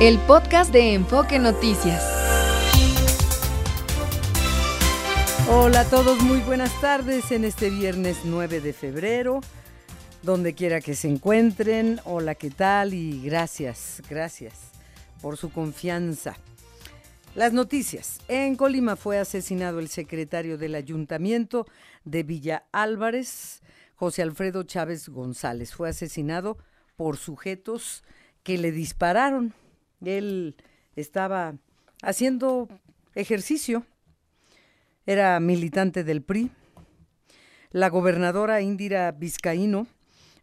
el podcast de Enfoque Noticias. Hola a todos, muy buenas tardes en este viernes 9 de febrero, donde quiera que se encuentren. Hola, ¿qué tal? Y gracias, gracias por su confianza. Las noticias. En Colima fue asesinado el secretario del ayuntamiento de Villa Álvarez, José Alfredo Chávez González. Fue asesinado por sujetos que le dispararon. Él estaba haciendo ejercicio, era militante del PRI. La gobernadora Indira Vizcaíno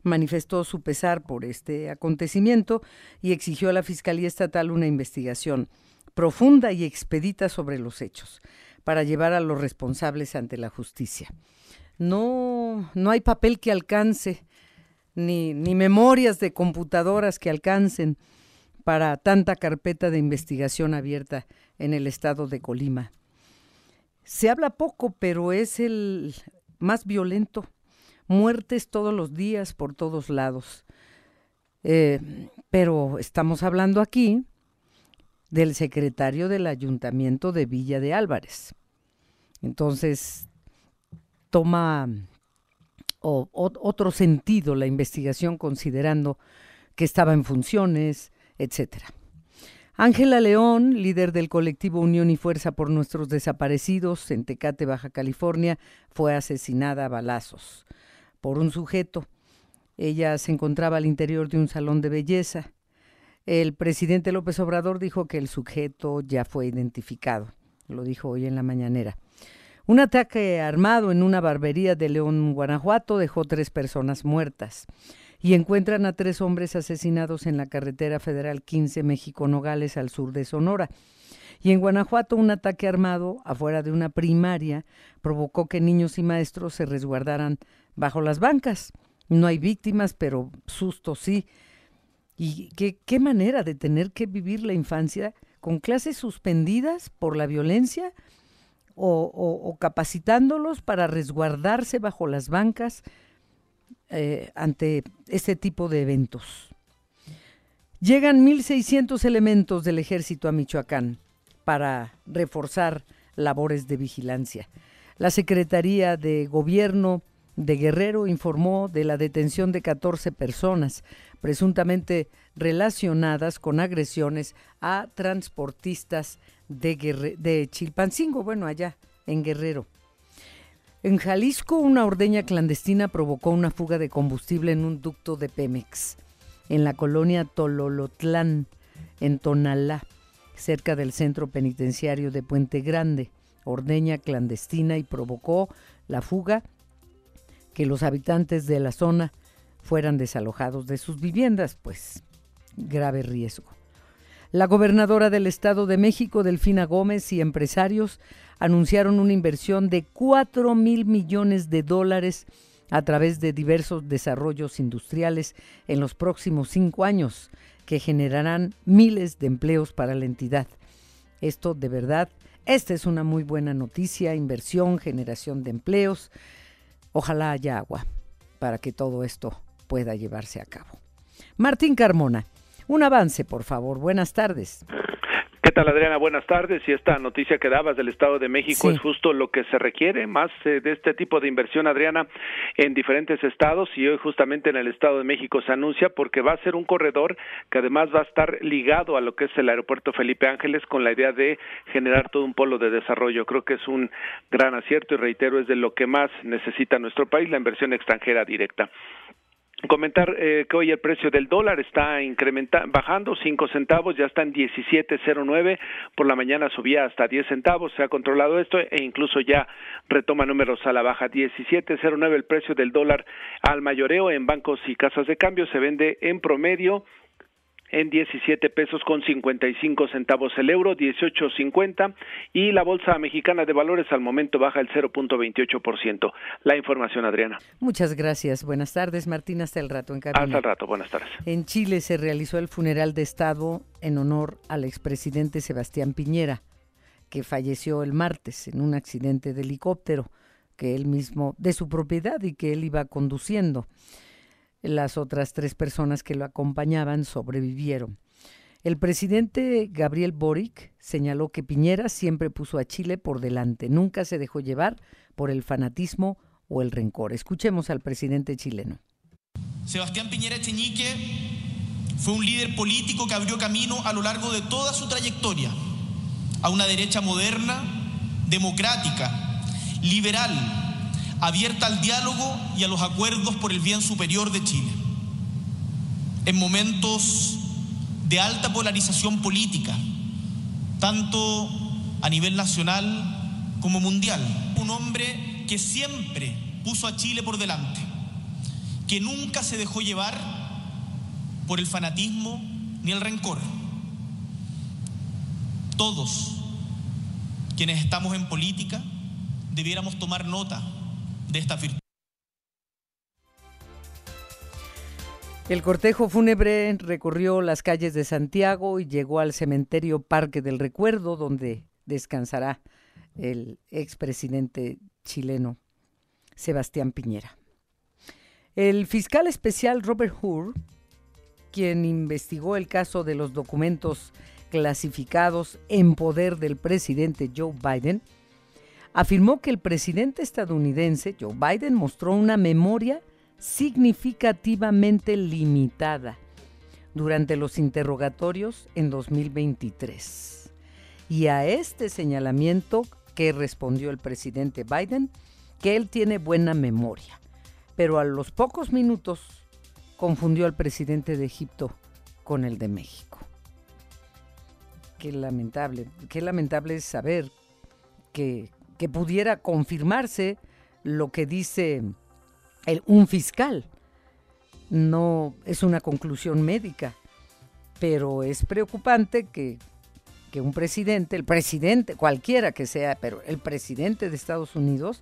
manifestó su pesar por este acontecimiento y exigió a la Fiscalía Estatal una investigación profunda y expedita sobre los hechos para llevar a los responsables ante la justicia. No, no hay papel que alcance, ni, ni memorias de computadoras que alcancen para tanta carpeta de investigación abierta en el estado de Colima. Se habla poco, pero es el más violento. Muertes todos los días por todos lados. Eh, pero estamos hablando aquí del secretario del ayuntamiento de Villa de Álvarez. Entonces, toma otro sentido la investigación considerando que estaba en funciones, etcétera. Ángela León, líder del colectivo Unión y Fuerza por Nuestros Desaparecidos en Tecate, Baja California, fue asesinada a balazos por un sujeto. Ella se encontraba al interior de un salón de belleza. El presidente López Obrador dijo que el sujeto ya fue identificado. Lo dijo hoy en la mañanera. Un ataque armado en una barbería de León, Guanajuato, dejó tres personas muertas y encuentran a tres hombres asesinados en la carretera federal 15 México-Nogales al sur de Sonora. Y en Guanajuato un ataque armado afuera de una primaria provocó que niños y maestros se resguardaran bajo las bancas. No hay víctimas, pero susto sí. Y qué, manera de tener que vivir la infancia con clases suspendidas por la violencia o, o capacitándolos para resguardarse bajo las bancas eh, ante este tipo de eventos. Llegan 1.600 elementos del ejército a Michoacán para reforzar labores de vigilancia. La Secretaría de Gobierno de Guerrero informó de la detención de 14 personas presuntamente relacionadas con agresiones a transportistas de, de Chilpancingo, bueno, allá en Guerrero. En Jalisco, una ordeña clandestina provocó una fuga de combustible en un ducto de Pemex. En la colonia Tololotlán, en Tonalá, cerca del centro penitenciario de Puente Grande, ordeña clandestina y provocó la fuga que los habitantes de la zona fueran desalojados de sus viviendas, pues grave riesgo. La gobernadora del Estado de México, Delfina Gómez, y empresarios anunciaron una inversión de 4 mil millones de dólares a través de diversos desarrollos industriales en los próximos cinco años, que generarán miles de empleos para la entidad. Esto de verdad, esta es una muy buena noticia, inversión, generación de empleos. Ojalá haya agua para que todo esto pueda llevarse a cabo. Martín Carmona, un avance, por favor. Buenas tardes. ¿Qué tal, Adriana? Buenas tardes. Y esta noticia que dabas del Estado de México es justo lo que se requiere, más eh, de este tipo de inversión, Adriana, en diferentes estados. Y hoy justamente en el Estado de México se anuncia porque va a ser un corredor que además va a estar ligado a lo que es el aeropuerto Felipe Ángeles con la idea de generar todo un polo de desarrollo. Creo que es un gran acierto y reitero, es de lo que más necesita nuestro país, la inversión extranjera directa comentar eh, que hoy el precio del dólar está incrementando, bajando 5 centavos, ya está en 17.09, por la mañana subía hasta 10 centavos, se ha controlado esto e incluso ya retoma números a la baja, 17.09 el precio del dólar al mayoreo en bancos y casas de cambio, se vende en promedio en 17 pesos con 55 centavos el euro, 18.50 y la Bolsa Mexicana de Valores al momento baja el 0.28%. La información, Adriana. Muchas gracias. Buenas tardes, Martín. Hasta el rato en cabina. Hasta el rato. Buenas tardes. En Chile se realizó el funeral de Estado en honor al expresidente Sebastián Piñera, que falleció el martes en un accidente de helicóptero que él mismo, de su propiedad y que él iba conduciendo. Las otras tres personas que lo acompañaban sobrevivieron. El presidente Gabriel Boric señaló que Piñera siempre puso a Chile por delante, nunca se dejó llevar por el fanatismo o el rencor. Escuchemos al presidente chileno. Sebastián Piñera Echeñique fue un líder político que abrió camino a lo largo de toda su trayectoria a una derecha moderna, democrática, liberal, abierta al diálogo y a los acuerdos por el bien superior de Chile. En momentos de alta polarización política, tanto a nivel nacional como mundial. Un hombre que siempre puso a Chile por delante, que nunca se dejó llevar por el fanatismo ni el rencor. Todos quienes estamos en política debiéramos tomar nota de esta virtud. El cortejo fúnebre recorrió las calles de Santiago y llegó al cementerio Parque del Recuerdo, donde descansará el expresidente chileno Sebastián Piñera. El fiscal especial Robert Hur, quien investigó el caso de los documentos clasificados en poder del presidente Joe Biden, afirmó que el presidente estadounidense Joe Biden mostró una memoria significativamente limitada durante los interrogatorios en 2023. Y a este señalamiento que respondió el presidente Biden, que él tiene buena memoria, pero a los pocos minutos confundió al presidente de Egipto con el de México. Qué lamentable, qué lamentable es saber que, que pudiera confirmarse lo que dice un fiscal. No es una conclusión médica, pero es preocupante que, un presidente, el presidente, cualquiera que sea, pero el presidente de Estados Unidos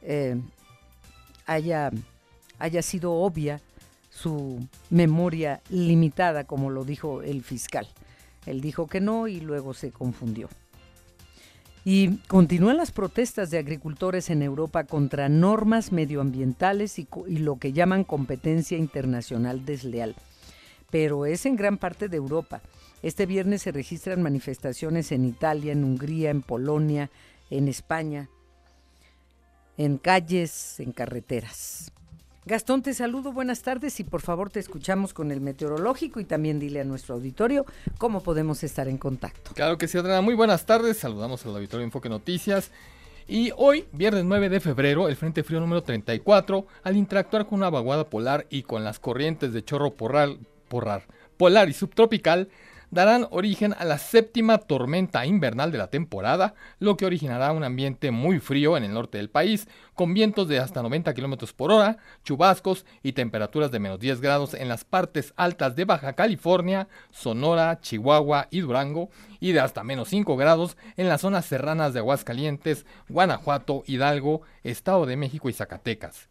eh, haya, haya sido obvia su memoria limitada, como lo dijo el fiscal. Él dijo que no y luego se confundió. Y continúan las protestas de agricultores en Europa contra normas medioambientales y, lo que llaman competencia internacional desleal. Pero es en gran parte de Europa. Este viernes se registran manifestaciones en Italia, en Hungría, en Polonia, en España, en calles, en carreteras. Gastón, te saludo, buenas tardes y por favor te escuchamos con el meteorológico y también dile a nuestro auditorio cómo podemos estar en contacto. Claro que sí, Adriana, muy buenas tardes, saludamos al auditorio Enfoque Noticias. Y hoy, viernes 9 de febrero, el Frente Frío número 34, al interactuar con una vaguada polar y con las corrientes de chorro porral, porrar, polar y subtropical, darán origen a la séptima tormenta invernal de la temporada, lo que originará un ambiente muy frío en el norte del país, con vientos de hasta 90 km por hora, chubascos y temperaturas de menos 10 grados en las partes altas de Baja California, Sonora, Chihuahua y Durango, y de hasta menos 5 grados en las zonas serranas de Aguascalientes, Guanajuato, Hidalgo, Estado de México y Zacatecas.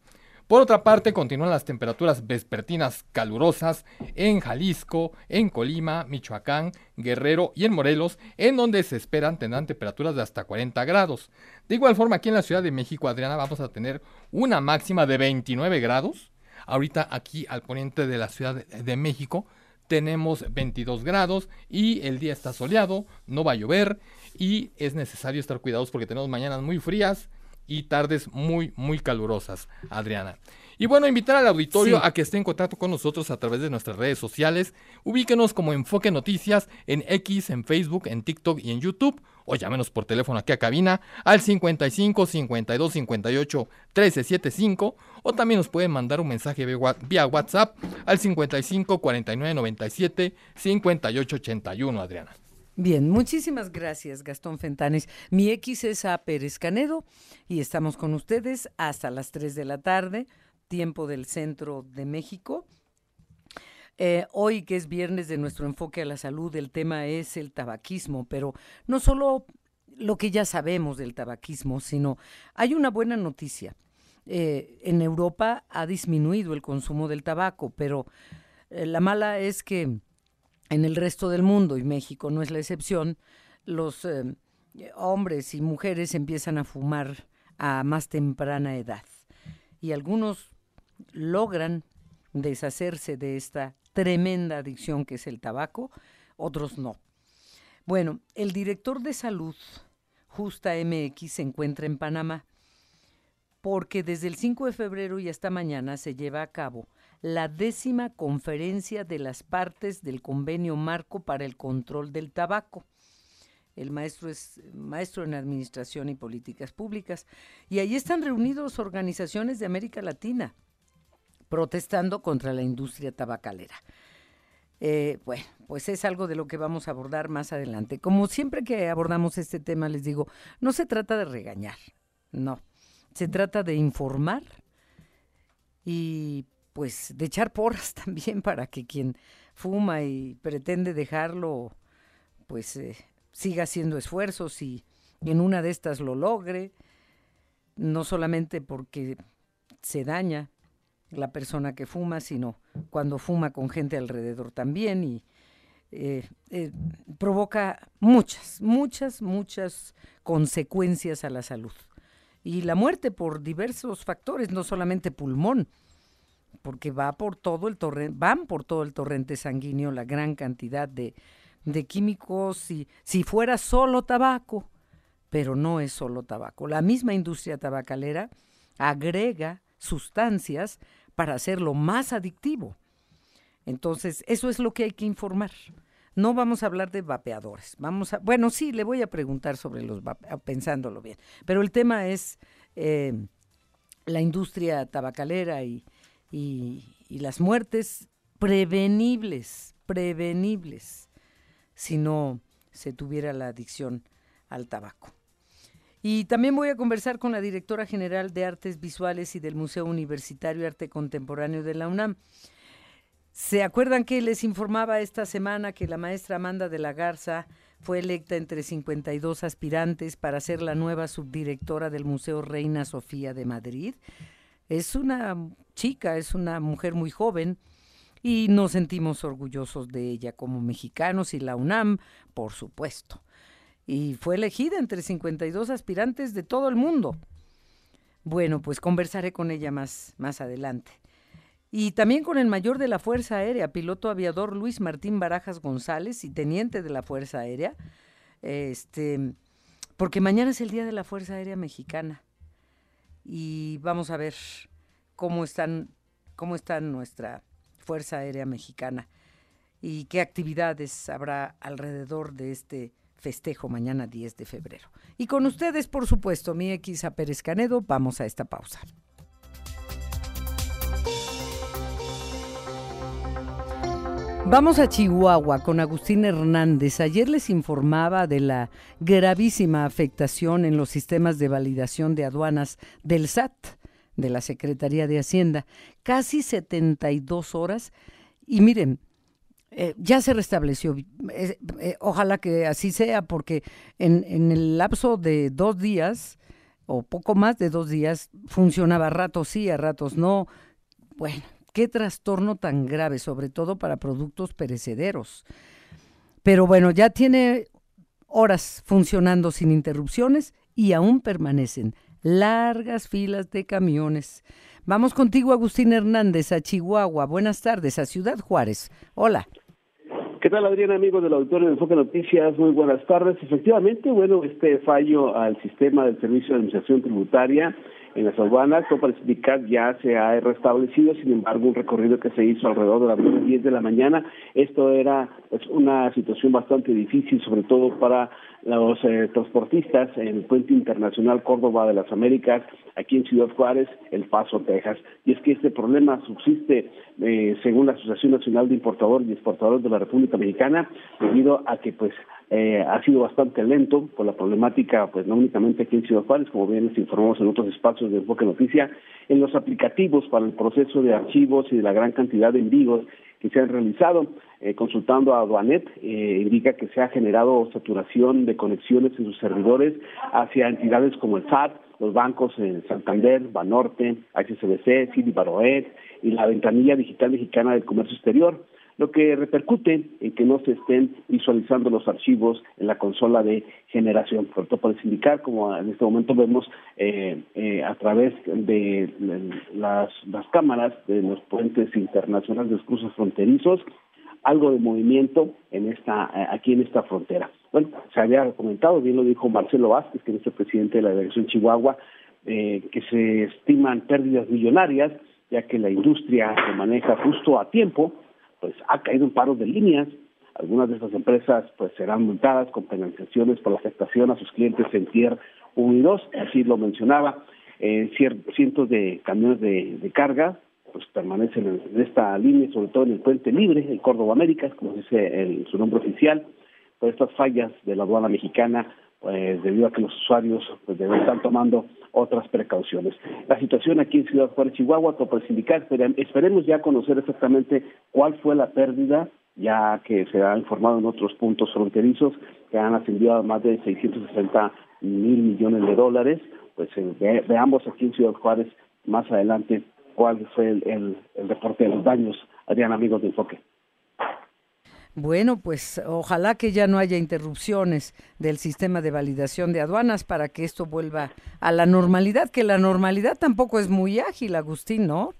Por otra parte, continúan las temperaturas vespertinas calurosas en Jalisco, en Colima, Michoacán, Guerrero y en Morelos, en donde se esperan tendrán temperaturas de hasta 40 grados. De igual forma, aquí en la Ciudad de México, Adriana, vamos a tener una máxima de 29 grados. Ahorita aquí al poniente de la Ciudad de México tenemos 22 grados y el día está soleado, no va a llover y es necesario estar cuidados porque tenemos mañanas muy frías y tardes muy, muy calurosas, Adriana. Y bueno, invitar al auditorio a que esté en contacto con nosotros a través de nuestras redes sociales. Ubíquenos como Enfoque Noticias en X, en Facebook, en TikTok y en YouTube. O llámenos por teléfono aquí a cabina al 55 52 58 1375. O también nos pueden mandar un mensaje vía WhatsApp al 55 49 97 58 81, Adriana. Bien, muchísimas gracias, Gastón Fentanes. Mi X es A Pérez Canedo y estamos con ustedes hasta las 3 de la tarde, tiempo del centro de México. Eh, hoy, que es viernes de nuestro enfoque a la salud, el tema es el tabaquismo, pero no solo lo que ya sabemos del tabaquismo, sino hay una buena noticia. Eh, en Europa ha disminuido el consumo del tabaco, pero eh, la mala es que en el resto del mundo, y México no es la excepción, los eh, hombres y mujeres empiezan a fumar a más temprana edad. Y algunos logran deshacerse de esta tremenda adicción que es el tabaco, otros no. Bueno, el director de salud, Justa MX, se encuentra en Panamá porque desde el 5 de febrero y hasta mañana se lleva a cabo la décima conferencia de las partes del convenio marco para el control del tabaco. El maestro es maestro en Administración y Políticas Públicas. Y ahí están reunidos organizaciones de América Latina protestando contra la industria tabacalera. Eh, bueno, pues es algo de lo que vamos a abordar más adelante. Como siempre que abordamos este tema, les digo, no se trata de regañar, no. Se trata de informar y pues de echar porras también para que quien fuma y pretende dejarlo, pues eh, siga haciendo esfuerzos y en una de estas lo logre, no solamente porque se daña la persona que fuma, sino cuando fuma con gente alrededor también y eh, eh, provoca muchas, muchas, muchas consecuencias a la salud. Y la muerte por diversos factores, no solamente pulmón, porque va por todo el torrente, van por todo el torrente sanguíneo la gran cantidad de, de químicos, y, si fuera solo tabaco, pero no es solo tabaco. La misma industria tabacalera agrega sustancias para hacerlo más adictivo. Entonces, eso es lo que hay que informar. No vamos a hablar de vapeadores. Vamos a, bueno, sí, le voy a preguntar sobre los pensándolo bien. Pero el tema es eh, la industria tabacalera y, y, las muertes prevenibles, prevenibles, si no se tuviera la adicción al tabaco. Y también voy a conversar con la directora general de Artes Visuales y del Museo Universitario Arte Contemporáneo de la UNAM. ¿Se acuerdan que les informaba esta semana que la maestra Amanda de la Garza fue electa entre 52 aspirantes para ser la nueva subdirectora del Museo Reina Sofía de Madrid? Es una chica, es una mujer muy joven y nos sentimos orgullosos de ella como mexicanos y la UNAM, por supuesto. Y fue elegida entre 52 aspirantes de todo el mundo. Bueno, pues conversaré con ella más, más adelante. Y también con el mayor de la Fuerza Aérea, piloto aviador Luis Martín Barajas González y teniente de la Fuerza Aérea, este, porque mañana es el Día de la Fuerza Aérea Mexicana y vamos a ver cómo están cómo está nuestra Fuerza Aérea Mexicana y qué actividades habrá alrededor de este festejo mañana 10 de febrero. Y con ustedes, por supuesto, mi ex a Pérez Canedo, vamos a esta pausa. Vamos a Chihuahua con Agustín Hernández. Ayer les informaba de la gravísima afectación en los sistemas de validación de aduanas del SAT, de la Secretaría de Hacienda. Casi 72 horas. Y miren, eh, ya se restableció. Eh, ojalá que así sea, porque en, en el lapso de dos días, o poco más de dos días, funcionaba a ratos sí, a ratos no. Bueno, qué trastorno tan grave, sobre todo para productos perecederos. Pero bueno, ya tiene horas funcionando sin interrupciones y aún permanecen largas filas de camiones. Vamos contigo, Agustín Hernández, a Chihuahua. Buenas tardes, a Ciudad Juárez. Hola. ¿Qué tal, Adrián, amigo del auditorio de Enfoque Noticias? Muy buenas tardes. Efectivamente, bueno, este fallo al sistema del Servicio de Administración Tributaria en las aduanas, todo parece indicar ya se ha restablecido, sin embargo, un recorrido que se hizo alrededor de las 10 de la mañana, esto era pues, una situación bastante difícil, sobre todo para los eh, transportistas en el puente internacional Córdoba de las Américas, aquí en Ciudad Juárez, El Paso, Texas. Y es que este problema subsiste, eh, según la Asociación Nacional de Importadores y Exportadores de la República Mexicana, debido a que pues eh, ha sido bastante lento por la problemática, pues no únicamente aquí en Ciudad Juárez, como bien les informamos en otros espacios de Enfoque Noticia, en los aplicativos para el proceso de archivos y de la gran cantidad de envíos que se han realizado. Eh, consultando a Duanet, eh, indica que se ha generado saturación de conexiones en sus servidores hacia entidades como el SAT, los bancos en Santander, Banorte, HSBC, Citi Baroet y la ventanilla digital mexicana del comercio exterior lo que repercute en que no se estén visualizando los archivos en la consola de generación. Por todo puede indicar, como en este momento vemos eh, eh, a través de las, las cámaras de los puentes internacionales de cruces fronterizos, algo de movimiento en esta eh, aquí en esta frontera. Bueno, se había comentado, bien lo dijo Marcelo Vázquez, que es el presidente de la Delegación Chihuahua, eh, que se estiman pérdidas millonarias, ya que la industria se maneja justo a tiempo, pues ha caído en paros de líneas. Algunas de estas empresas pues serán multadas con penalizaciones por la afectación a sus clientes en Tier 1 y 2, así lo mencionaba. Eh, cientos de camiones de carga pues permanecen en esta línea, sobre todo en el puente libre, en Córdoba Américas, como dice el, su nombre oficial, por estas fallas de la aduana mexicana, pues debido a que los usuarios pues, deben estar tomando otras precauciones. La situación aquí en Ciudad Juárez, Chihuahua, por sindical, esperemos ya conocer exactamente cuál fue la pérdida, ya que se ha informado en otros puntos fronterizos que han ascendido a más de 660 mil millones de dólares, pues eh, veamos aquí en Ciudad Juárez más adelante cuál fue el, el, reporte de los daños, Adrián, amigos de Enfoque. Bueno, pues ojalá que ya no haya interrupciones del sistema de validación de aduanas para que esto vuelva a la normalidad, que la normalidad tampoco es muy ágil, Agustín, ¿no?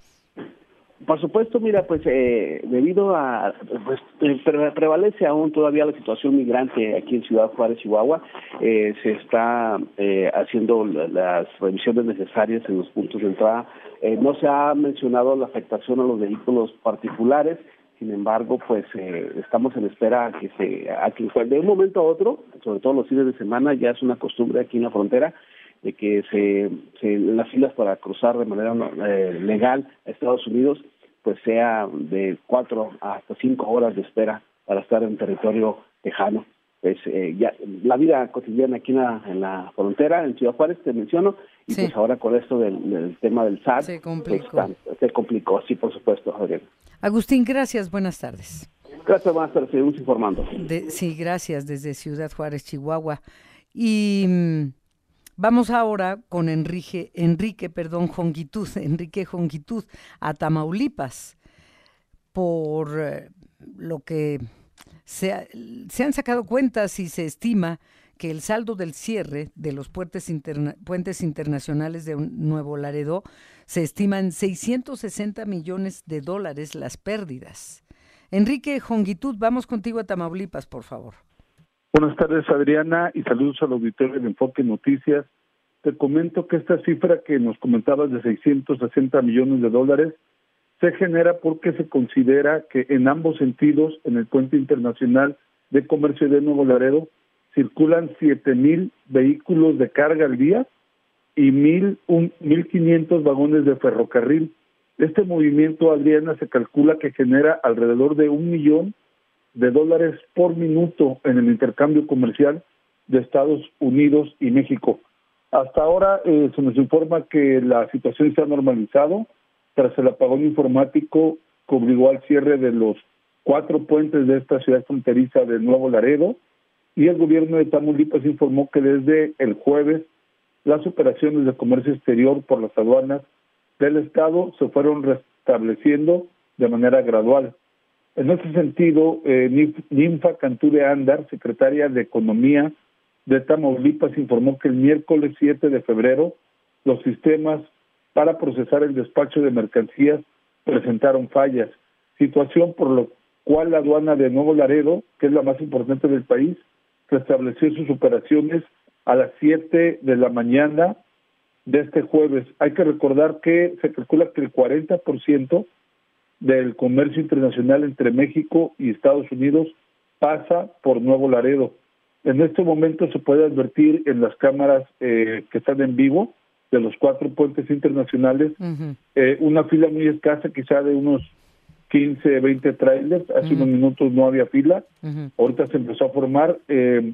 Por supuesto, mira, pues eh, debido a, pues eh, prevalece aún todavía la situación migrante aquí en Ciudad Juárez, Chihuahua, eh, se está eh, haciendo las revisiones necesarias en los puntos de entrada. Eh, no se ha mencionado la afectación a los vehículos particulares, sin embargo, pues eh, estamos en espera a que se, a que de un momento a otro, sobre todo los fines de semana, ya es una costumbre aquí en la frontera, de que se, se las filas para cruzar de manera eh, legal a Estados Unidos pues sea de cuatro hasta cinco horas de espera para estar en territorio tejano. Pues eh, ya la vida cotidiana aquí en la, frontera, en Ciudad Juárez, te menciono, y pues ahora con esto del, tema del SAT, se pues, complicó. se complicó, sí, por supuesto, Agustín, gracias, buenas tardes. Gracias, buenas tardes, seguimos informando. sí, gracias, desde Ciudad Juárez, Chihuahua. Y mm, Vamos ahora con Enrique, Enrique, perdón, Jongitud, Enrique Jongitud, a Tamaulipas, por eh, lo que se, se, han sacado cuentas y se estima que el saldo del cierre de los puentes, puentes internacionales de Nuevo Laredo se estima en 660 millones de dólares las pérdidas. Enrique Jongitud, vamos contigo a Tamaulipas, por favor. Buenas tardes, Adriana, y saludos al auditorio de Enfoque Noticias. Te comento que esta cifra que nos comentabas de 660 millones de dólares se genera porque se considera que en ambos sentidos, en el puente internacional de comercio de Nuevo Laredo, circulan siete mil vehículos de carga al día y mil un, 1.500 vagones de ferrocarril. Este movimiento, Adriana, se calcula que genera alrededor de un millón de dólares por minuto en el intercambio comercial de Estados Unidos y México. Hasta ahora eh, se nos informa que la situación se ha normalizado tras el apagón informático que obligó al cierre de los cuatro puentes de esta ciudad fronteriza de Nuevo Laredo y el gobierno de Tamaulipas informó que desde el jueves las operaciones de comercio exterior por las aduanas del estado se fueron restableciendo de manera gradual. En ese sentido, eh, Ninfa Canture Andar, secretaria de Economía de Tamaulipas, informó que el miércoles 7 de febrero los sistemas para procesar el despacho de mercancías presentaron fallas, situación por lo cual la aduana de Nuevo Laredo, que es la más importante del país, restableció sus operaciones a las 7 de la mañana de este jueves. Hay que recordar que se calcula que el 40% del comercio internacional entre México y Estados Unidos pasa por Nuevo Laredo. En este momento se puede advertir en las cámaras eh, que están en vivo de los cuatro puentes internacionales eh, una fila muy escasa, quizá de unos 15, 20 trailers. Hace unos minutos no había fila, ahorita se empezó a formar. Eh,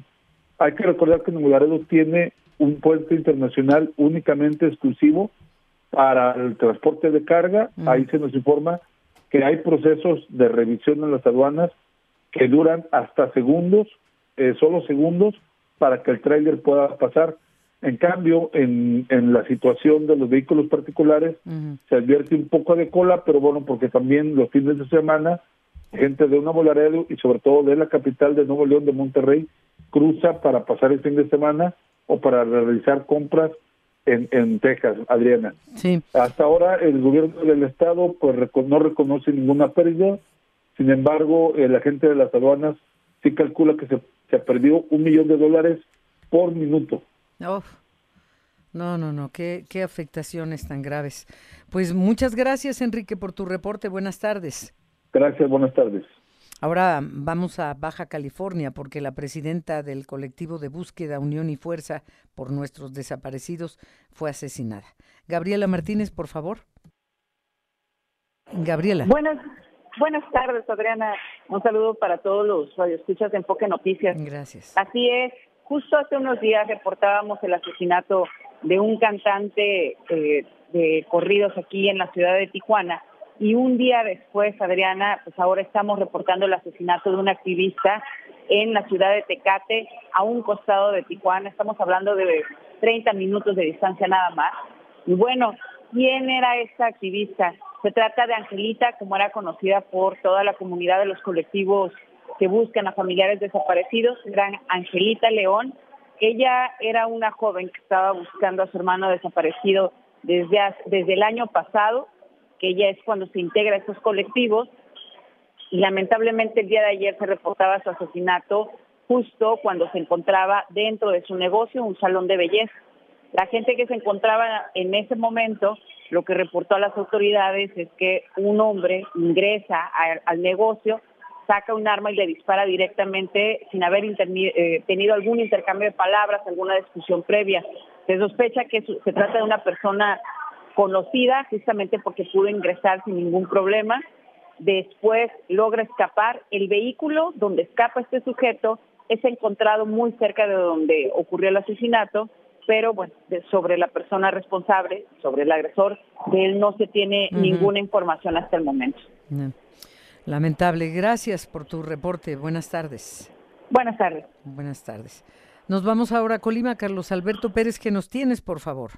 hay que recordar que Nuevo Laredo tiene un puente internacional únicamente exclusivo para el transporte de carga. Ahí se nos informa que hay procesos de revisión en las aduanas que duran hasta segundos, eh, solo segundos, para que el tráiler pueda pasar. En cambio, en, en la situación de los vehículos particulares se advierte un poco de cola, pero bueno, porque también los fines de semana, gente de Nuevo Laredo y sobre todo de la capital de Nuevo León, de Monterrey, cruza para pasar el fin de semana o para realizar compras en, en Texas, Adriana. Sí. Hasta ahora el gobierno del estado pues no reconoce ninguna pérdida, Sin embargo, la gente de las aduanas sí calcula que se, se perdió un millón de dólares por minuto. No, no, no, qué, qué afectaciones tan graves. Pues muchas gracias, Enrique, por tu reporte. Buenas tardes. Gracias, buenas tardes. Ahora vamos a Baja California porque la presidenta del colectivo de búsqueda Unión y Fuerza por nuestros desaparecidos fue asesinada. Gabriela Martínez, por favor. Gabriela. Buenas, buenas tardes, Adriana. Un saludo para todos los radioescuchas de Enfoque Noticias. Gracias. Así es. Justo hace unos días reportábamos el asesinato de un cantante eh, de corridos aquí en la ciudad de Tijuana. Y un día después, Adriana, pues ahora estamos reportando el asesinato de un activista en la ciudad de Tecate, a un costado de Tijuana. Estamos hablando de 30 minutos de distancia nada más. Y bueno, ¿quién era esta activista? Se trata de Angelita, como era conocida por toda la comunidad de los colectivos que buscan a familiares desaparecidos, gran Angelita León. Ella era una joven que estaba buscando a su hermano desaparecido desde, desde el año pasado, que ella es cuando se integra a estos colectivos, y lamentablemente el día de ayer se reportaba su asesinato justo cuando se encontraba dentro de su negocio, un salón de belleza. La gente que se encontraba en ese momento, lo que reportó a las autoridades es que un hombre ingresa al negocio, saca un arma y le dispara directamente sin haber eh, tenido algún intercambio de palabras, alguna discusión previa. Se sospecha que se trata de una persona conocida justamente porque pudo ingresar sin ningún problema. Después logra escapar. El vehículo donde escapa este sujeto es encontrado muy cerca de donde ocurrió el asesinato, pero bueno, sobre la persona responsable, sobre el agresor, de él no se tiene ninguna información hasta el momento. Lamentable. Gracias por tu reporte. Buenas tardes. Buenas tardes. Buenas tardes. Nos vamos ahora a Colima. Carlos Alberto Pérez, ¿qué nos tienes, por favor?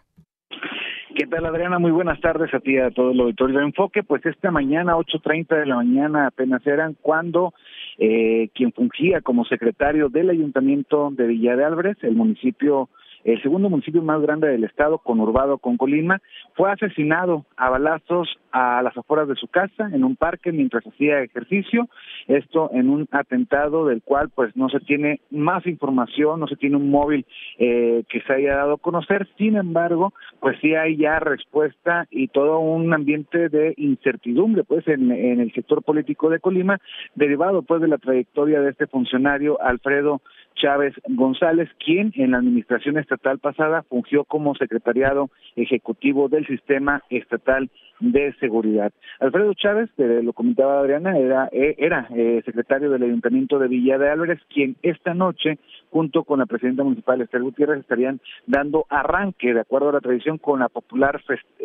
¿Qué tal, Adriana? Muy buenas tardes a ti y a todo el auditorio de Enfoque. Pues esta mañana, 8.30 de la mañana, apenas eran cuando eh, quien fungía como secretario del Ayuntamiento de Villa de Álvarez, el municipio el segundo municipio más grande del estado, conurbado con Colima, fue asesinado a balazos a las afueras de su casa, en un parque, mientras hacía ejercicio. Esto en un atentado del cual pues no se tiene más información, no se tiene un móvil eh, que se haya dado a conocer. Sin embargo, pues sí hay ya respuesta y todo un ambiente de incertidumbre pues en, en el sector político de Colima, derivado pues de la trayectoria de este funcionario Alfredo Chávez González, quien en la administración estatal pasada fungió como secretariado ejecutivo del sistema estatal de seguridad. Alfredo Chávez, lo comentaba Adriana, era, eh, era eh, secretario del Ayuntamiento de Villa de Álvarez, quien esta noche, junto con la presidenta municipal Esther Gutiérrez, estarían dando arranque, de acuerdo a la tradición, con la popular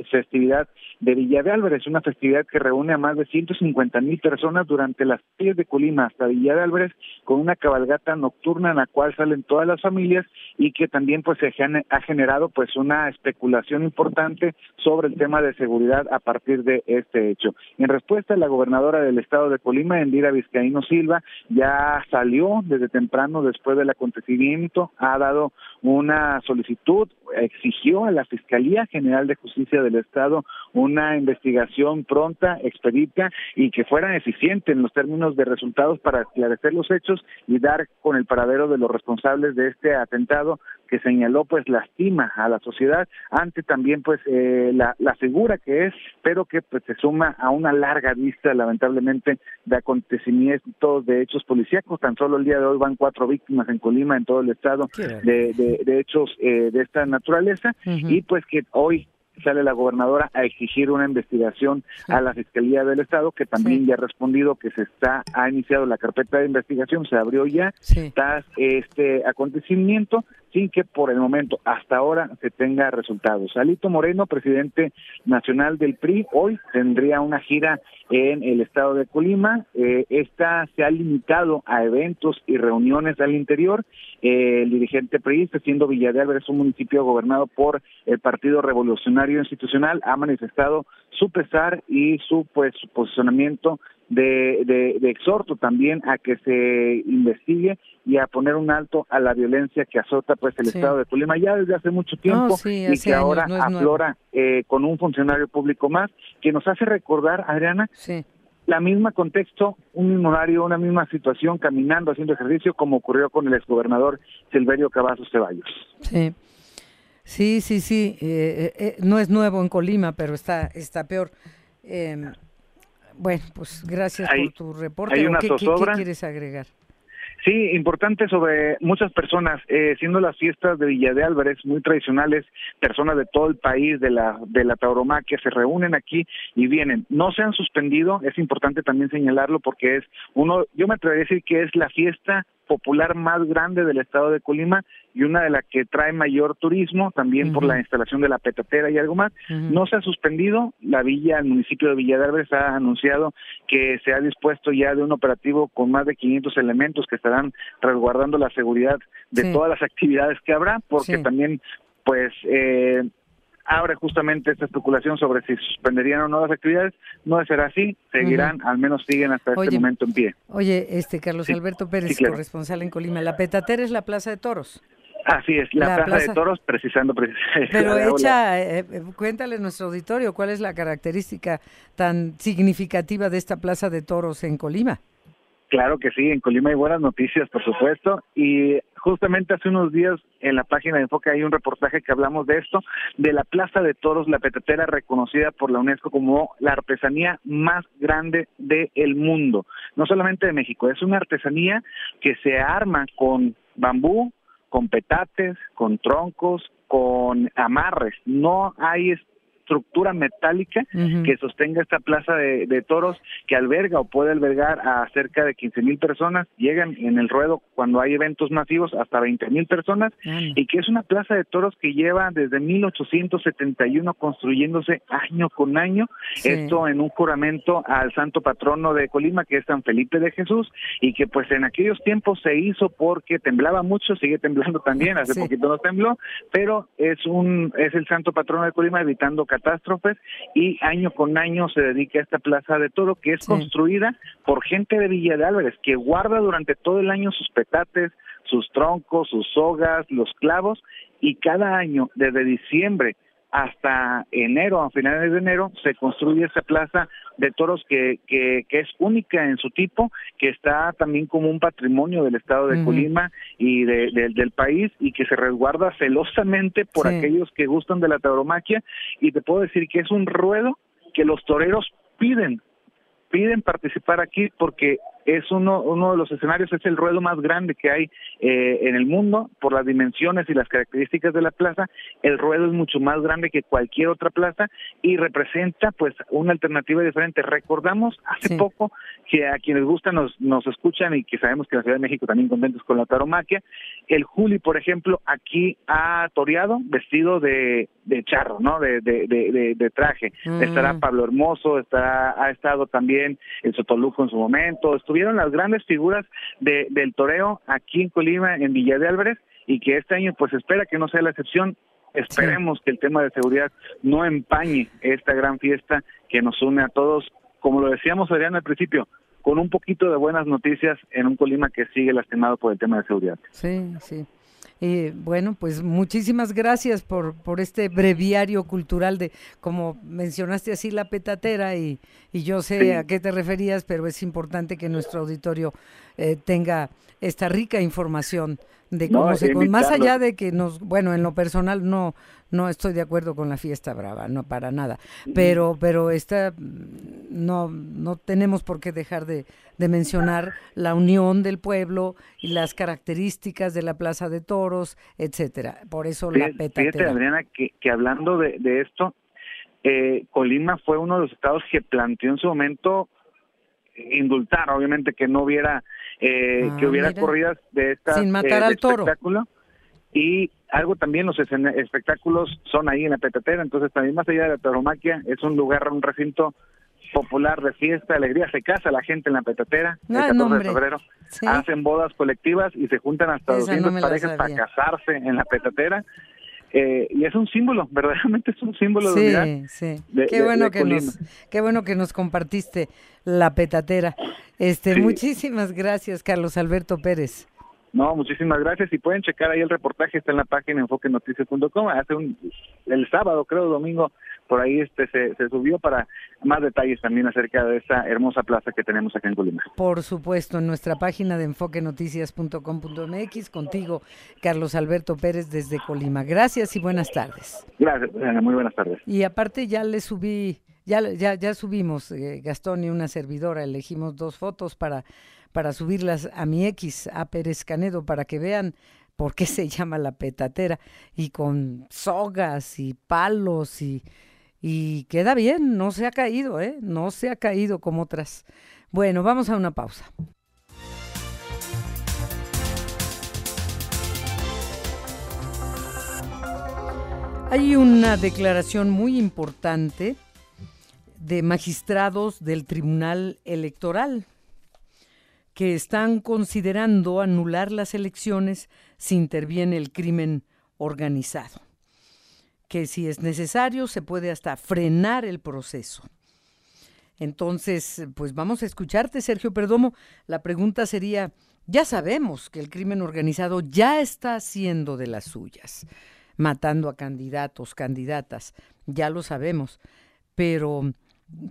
festividad de Villa de Álvarez, una festividad que reúne a más de 150 mil personas durante las calles de Colima hasta Villa de Álvarez, con una cabalgata nocturna en la cual salen todas las familias y que también pues se ha generado pues una especulación importante sobre el tema de seguridad partir de este hecho. En respuesta, la gobernadora del estado de Colima, Endira Vizcaíno Silva, ya salió desde temprano después del acontecimiento, ha dado una solicitud, exigió a la Fiscalía General de Justicia del Estado una investigación pronta, expedita y que fuera eficiente en los términos de resultados para esclarecer los hechos y dar con el paradero de los responsables de este atentado que señaló pues lastima a la sociedad ante también pues eh, la, la figura que es pero que pues se suma a una larga lista lamentablemente de acontecimientos de hechos policíacos. Tan solo el día de hoy van cuatro víctimas en Colima en todo el estado de, de, hechos eh, de esta naturaleza. Y pues que hoy sale la gobernadora a exigir una investigación a la Fiscalía del Estado, que también ya ha respondido que se está, ha iniciado la carpeta de investigación, se abrió ya, tras este acontecimiento, sin que por el momento, hasta ahora, se tenga resultados. Alito Moreno, presidente nacional del PRI, hoy tendría una gira en el estado de Colima. Eh, esta se ha limitado a eventos y reuniones al interior. Eh, el dirigente PRI, siendo Villa de un municipio gobernado por el Partido Revolucionario Institucional, ha manifestado su pesar y su pues su posicionamiento de, de, exhorto también a que se investigue y a poner un alto a la violencia que azota pues el estado de Colima ya desde hace mucho tiempo y que ahora aflora eh, con un funcionario público más que nos hace recordar Adriana la misma contexto, un mismo horario, una misma situación, caminando, haciendo ejercicio, como ocurrió con el exgobernador Silverio Cavazos Ceballos. Sí, sí, sí, sí. Eh, eh, no es nuevo en Colima, pero está, está peor. Em, bueno, pues gracias por tu reporte. Hay una ¿Qué, quieres agregar? Sí, importante sobre muchas personas, eh, siendo las fiestas de Villa de Álvarez muy tradicionales, personas de todo el país, de la, de la tauromaquia, se reúnen aquí y vienen. No se han suspendido, es importante también señalarlo porque es uno, yo me atrevería a decir que es la fiesta popular más grande del estado de Colima y una de las que trae mayor turismo, también por la instalación de la petatera y algo más. No se ha suspendido, la villa, el municipio de Villa de ha anunciado que se ha dispuesto ya de un operativo con más de 500 elementos que estarán resguardando la seguridad de todas las actividades que habrá, porque también pues eh, abre justamente esta especulación sobre si suspenderían o no las actividades. No será así, seguirán, al menos siguen hasta este momento en pie. Oye, este Carlos Alberto Pérez, corresponsal en Colima, la Petatera es la Plaza de Toros. Así es, la, plaza, de Toros, precisando. Pero hecha, eh, eh, cuéntale a nuestro auditorio, ¿cuál es la característica tan significativa de esta Plaza de Toros en Colima? Claro que sí, en Colima hay buenas noticias, por supuesto, y justamente hace unos días en la página de Enfoque hay un reportaje que hablamos de esto, de la Plaza de Toros, la petatera reconocida por la UNESCO como la artesanía más grande del mundo, no solamente de México, es una artesanía que se arma con bambú, con petates, con troncos, con amarres, no hay estructura metálica que sostenga esta plaza de, toros que alberga o puede albergar a cerca de 15 mil personas, llegan en el ruedo cuando hay eventos masivos hasta 20 mil personas. Y que es una plaza de toros que lleva desde 1871 construyéndose año con año, esto en un juramento al santo patrono de Colima que es San Felipe de Jesús y que pues en aquellos tiempos se hizo porque temblaba mucho, sigue temblando también, hace poquito no tembló, pero es un es el santo patrono de Colima evitando catástrofes y año con año se dedica a esta plaza de toro que es construida por gente de Villa de Álvarez que guarda durante todo el año sus petates, sus troncos, sus sogas, los clavos y cada año desde diciembre hasta enero, a finales de enero, se construye esa plaza de toros que, que, es única en su tipo, que está también como un patrimonio del estado de Colima y del país y que se resguarda celosamente por aquellos que gustan de la tauromaquia. Y te puedo decir que es un ruedo que los toreros piden piden participar aquí porque es uno, uno de los escenarios, es el ruedo más grande que hay eh, en el mundo por las dimensiones y las características de la plaza. El ruedo es mucho más grande que cualquier otra plaza y representa pues una alternativa diferente. Recordamos hace poco que a quienes gustan nos, nos escuchan y que sabemos que la Ciudad de México también contentos con la taromaquia. El Juli, por ejemplo, aquí ha toreado vestido de, de charro, ¿no? De, de, de, traje. Mm. Estará Pablo Hermoso, está, ha estado también el Sotoluco en su momento, tuvieron las grandes figuras de, del toreo aquí en Colima, en Villa de Álvarez, y que este año pues espera que no sea la excepción. Esperemos que el tema de seguridad no empañe esta gran fiesta que nos une a todos, como lo decíamos Adrián al principio, con un poquito de buenas noticias en un Colima que sigue lastimado por el tema de seguridad. Sí, sí. Y bueno, pues muchísimas gracias por, por este breviario cultural de, como mencionaste así, la petatera y, y yo sé a qué te referías, pero es importante que nuestro auditorio eh, tenga esta rica información de cómo se más allá de que nos bueno en lo personal no no estoy de acuerdo con la fiesta brava no para nada. Pero pero esta no no tenemos por qué dejar de, mencionar la unión del pueblo y las características de la plaza de toros etcétera. Por eso la petatera fíjate Adriana que, que hablando de, de esto eh, Colima fue uno de los estados que planteó en su momento indultar obviamente que no hubiera eh, que ah, hubiera corridas de esta sin matar eh, al toro. espectáculo. Y algo también los espectáculos son ahí en la petatera entonces también más allá de la tauromaquia es un lugar un recinto popular de fiesta, alegría, se casa la gente en la petatera el 14 de febrero, hacen bodas colectivas y se juntan hasta 200 parejas para casarse en la petatera eh, y es un símbolo, verdaderamente es un símbolo sí, de Sí, qué bueno que nos, qué bueno que nos compartiste la petatera. Este, muchísimas gracias, Carlos Alberto Pérez. No, muchísimas gracias y pueden checar ahí el reportaje, está en la página enfoquenoticias.com. Hace un, el sábado, creo, domingo, por ahí este se, se subió para más detalles también acerca de esta hermosa plaza que tenemos acá en Colima. Por supuesto, en nuestra página de enfoquenoticias.com.mx, contigo, Carlos Alberto Pérez desde Colima. Gracias y buenas tardes. Gracias, muy buenas tardes. Y aparte ya le subí, ya, ya, ya subimos, eh, Gastón y una servidora, elegimos dos fotos para, para subirlas a mi X, a Pérez Canedo, para que vean por qué se llama la petatera, y con sogas y palos y y queda bien, no se ha caído, ¿eh? No se ha caído como otras. Bueno, vamos a una pausa. Hay una declaración muy importante de magistrados del Tribunal Electoral que están considerando anular las elecciones si interviene el crimen organizado que si es necesario se puede hasta frenar el proceso. Entonces, pues vamos a escucharte, Sergio Perdomo. La pregunta sería, ya sabemos que el crimen organizado ya está haciendo de las suyas, matando a candidatos, candidatas, ya lo sabemos, pero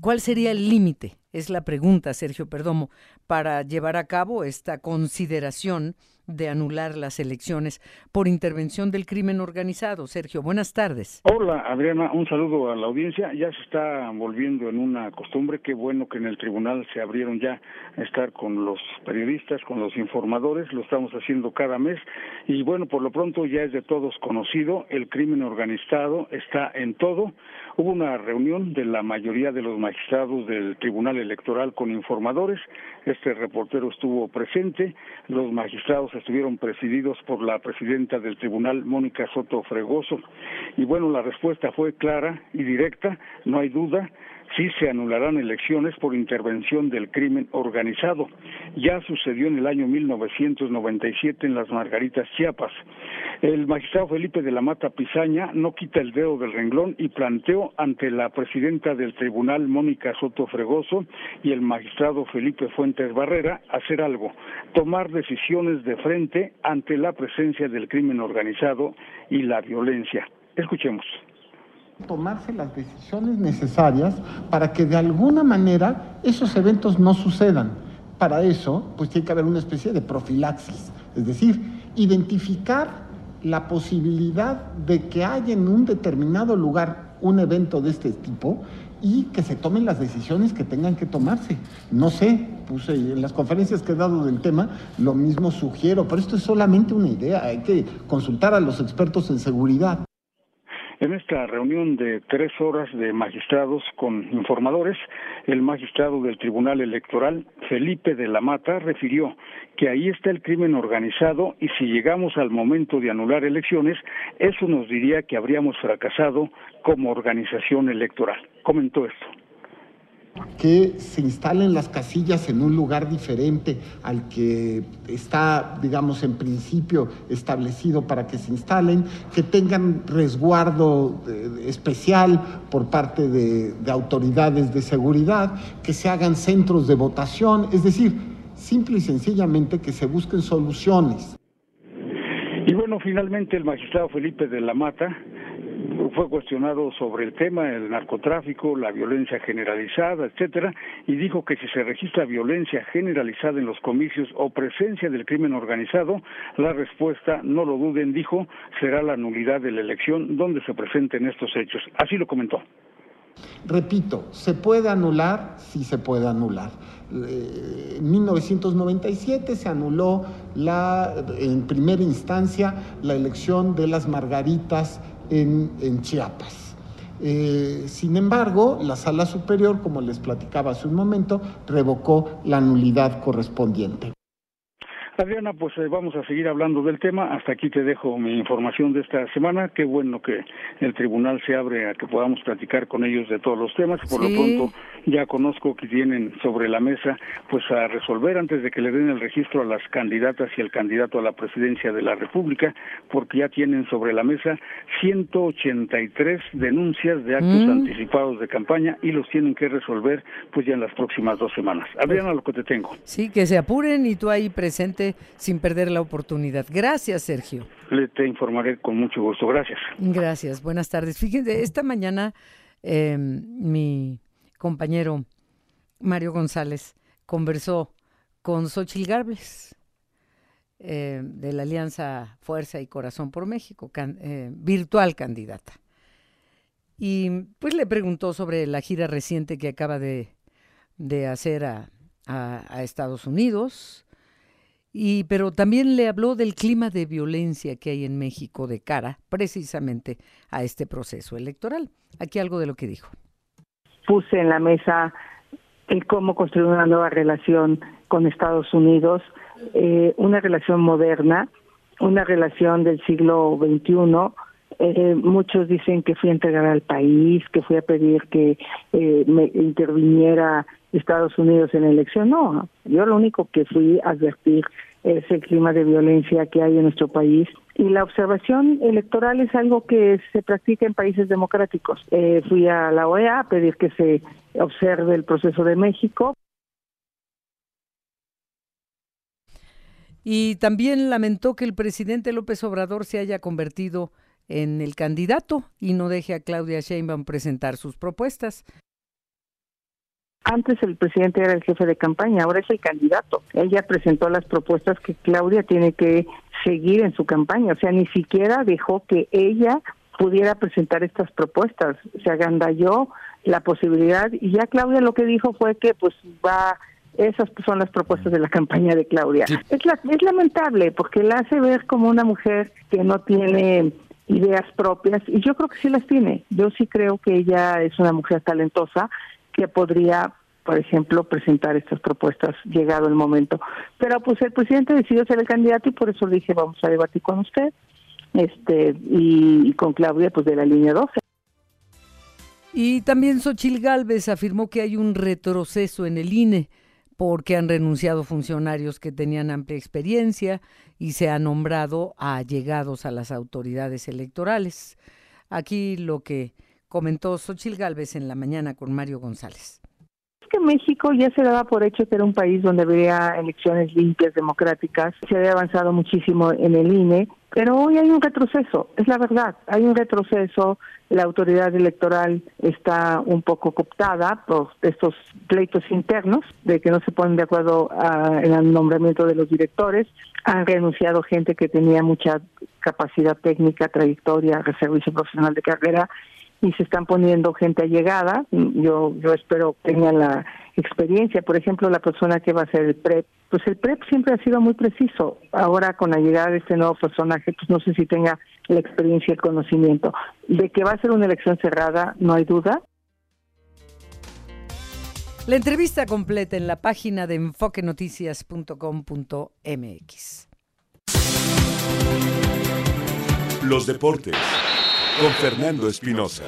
¿cuál sería el límite? Es la pregunta, Sergio Perdomo, para llevar a cabo esta consideración de anular las elecciones por intervención del crimen organizado. Sergio, buenas tardes. Hola, Adriana, un saludo a la audiencia. Ya se está volviendo en una costumbre. Qué bueno que en el tribunal se abrieron ya a estar con los periodistas, con los informadores. Lo estamos haciendo cada mes. Y bueno, por lo pronto ya es de todos conocido. El crimen organizado está en todo. Hubo una reunión de la mayoría de los magistrados del Tribunal Electoral con informadores. Este reportero estuvo presente. Los magistrados estuvieron presididos por la presidenta del tribunal, Mónica Soto Fregoso. Y bueno, la respuesta fue clara y directa, no hay duda, sí se anularán elecciones por intervención del crimen organizado. Ya sucedió en el año 1997 en las Margaritas, Chiapas. El magistrado Felipe de la Mata Pizaña no quita el dedo del renglón y planteó ante la presidenta del tribunal, Mónica Soto Fregoso, y el magistrado Felipe Fuentes Barrera hacer algo, tomar decisiones de frente ante la presencia del crimen organizado y la violencia. Escuchemos tomarse las decisiones necesarias para que de alguna manera esos eventos no sucedan. Para eso, pues tiene que haber una especie de profilaxis, es decir, identificar la posibilidad de que haya en un determinado lugar un evento de este tipo y que se tomen las decisiones que tengan que tomarse. No sé, puse en las conferencias que he dado del tema, lo mismo sugiero, pero esto es solamente una idea, hay que consultar a los expertos en seguridad. En esta reunión de tres horas de magistrados con informadores, el magistrado del Tribunal Electoral, Felipe de la Mata, refirió que ahí está el crimen organizado y si llegamos al momento de anular elecciones, eso nos diría que habríamos fracasado como organización electoral. Comentó esto que se instalen las casillas en un lugar diferente al que está, digamos, en principio establecido para que se instalen, que tengan resguardo eh, especial por parte de, de autoridades de seguridad, que se hagan centros de votación, es decir, simple y sencillamente que se busquen soluciones. Y bueno, finalmente el magistrado Felipe de la Mata fue cuestionado sobre el tema, el narcotráfico, la violencia generalizada, etcétera, y dijo que si se registra violencia generalizada en los comicios o presencia del crimen organizado, la respuesta, no lo duden, dijo, será la nulidad de la elección donde se presenten estos hechos. Así lo comentó. Repito, ¿se puede anular? Sí se puede anular. Eh, en 1997 se anuló la, en primera instancia la elección de las margaritas en, Chiapas. Eh, sin embargo, la sala superior, como les platicaba hace un momento, revocó la nulidad correspondiente. Adriana, pues eh, vamos a seguir hablando del tema. Hasta aquí te dejo mi información de esta semana. Qué bueno que el tribunal se abre a que podamos platicar con ellos de todos los temas. Por lo pronto ya conozco que tienen sobre la mesa pues a resolver antes de que le den el registro a las candidatas y el candidato a la presidencia de la República, porque ya tienen sobre la mesa 183 denuncias de actos mm. anticipados de campaña y los tienen que resolver pues ya en las próximas dos semanas. Adriana, lo que te tengo. Sí, que se apuren y tú ahí presente sin perder la oportunidad. Gracias, Sergio. Le te informaré con mucho gusto. Gracias. Gracias. Buenas tardes. Fíjense, esta mañana em, mi compañero Mario González conversó con Xochil Gálvez eh, de la Alianza Fuerza y Corazón por México, eh, virtual candidata. Y pues le preguntó sobre la gira reciente que acaba de, hacer a, a, Estados Unidos, y, pero también le habló del clima de violencia que hay en México de cara precisamente a este proceso electoral. Aquí algo de lo que dijo. Puse en la mesa el cómo construir una nueva relación con Estados Unidos, eh, una relación moderna, una relación del siglo XXI. Eh, muchos dicen que fui a entregar al país, que fui a pedir que eh, me interviniera Estados Unidos en elección. No, yo lo único que fui a advertir es el clima de violencia que hay en nuestro país. Y la observación electoral es algo que se practica en países democráticos. Eh, fui a la OEA a pedir que se observe el proceso de México. Y también lamentó que el presidente López Obrador se haya convertido en el candidato y no deje a Claudia Sheinbaum presentar sus propuestas. Antes el presidente era el jefe de campaña, ahora es el candidato. Ella presentó las propuestas que Claudia tiene que seguir en su campaña, o sea, ni siquiera dejó que ella pudiera presentar estas propuestas. Se agandalló la posibilidad y ya Claudia lo que dijo fue que pues va esas son las propuestas de la campaña de Claudia. Es, la, es lamentable porque la hace ver como una mujer que no tiene ideas propias y yo creo que sí las tiene. Yo sí creo que ella es una mujer talentosa que podría, por ejemplo, presentar estas propuestas llegado el momento. Pero pues el presidente decidió ser el candidato y por eso le dije vamos a debatir con usted este y, con Claudia pues de la línea 12. Y también Xochil Gálvez afirmó que hay un retroceso en el INE porque han renunciado funcionarios que tenían amplia experiencia y se ha nombrado a allegados a las autoridades electorales. Aquí lo que comentó Xochil Gálvez en la mañana con Mario González. Que México ya se daba por hecho que era un país donde habría elecciones limpias, democráticas. Se había avanzado muchísimo en el INE, pero hoy hay un retroceso, es la verdad, hay un retroceso. La autoridad electoral está un poco cooptada por estos pleitos internos de que no se ponen de acuerdo en el nombramiento de los directores. Han renunciado gente que tenía mucha capacidad técnica, trayectoria, servicio profesional de carrera y se están poniendo gente allegada. Yo, yo espero que tengan la experiencia. Por ejemplo, la persona que va a ser el PREP, pues el PREP siempre ha sido muy preciso. Ahora, con la llegada de este nuevo personaje, pues no sé si tenga la experiencia y el conocimiento. De que va a ser una elección cerrada, no hay duda. La entrevista completa en la página de enfoquenoticias.com.mx. Los deportes con Fernando Espinosa.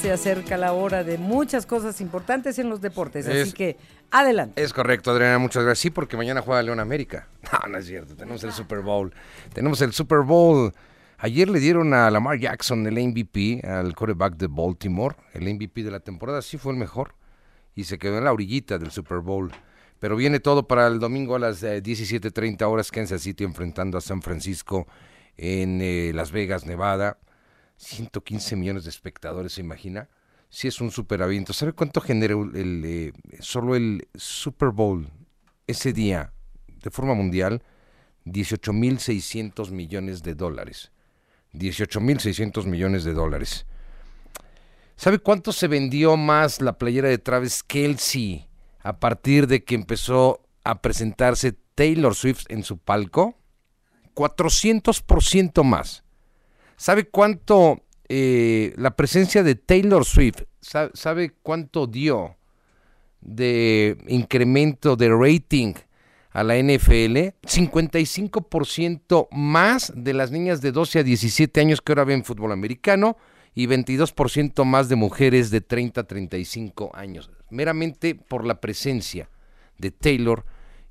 Se acerca la hora de muchas cosas importantes en los deportes, así que adelante. Es correcto, Adriana, muchas gracias. Sí, porque mañana juega León América. No, no es cierto, tenemos el Super Bowl. Tenemos el Super Bowl. Ayer le dieron a Lamar Jackson el MVP, al quarterback de Baltimore, el MVP de la temporada, sí fue el mejor, y se quedó en la orillita del Super Bowl. Pero viene todo para el domingo a las 17.30 eh, horas, Kansas City enfrentando a San Francisco en eh, Las Vegas, Nevada. 115 millones de espectadores, ¿se imagina? Si es un superaviento. ¿Sabe cuánto genera el, eh, solo el Super Bowl ese día de forma mundial? 18.600 millones de dólares. 18.600 millones de dólares. ¿Sabe cuánto se vendió más la playera de Travis Kelsey a partir de que empezó a presentarse Taylor Swift en su palco? 400% más. ¿Sabe cuánto eh, la presencia de Taylor Swift, sabe, cuánto dio de incremento de rating a la NFL? 55% más de las niñas de 12 a 17 años que ahora ven fútbol americano y 22% más de mujeres de 30 a 35 años, meramente por la presencia de Taylor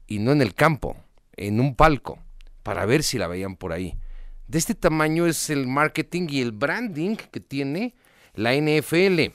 y no en el campo, en un palco, para ver si la veían por ahí. De este tamaño es el marketing y el branding que tiene la NFL.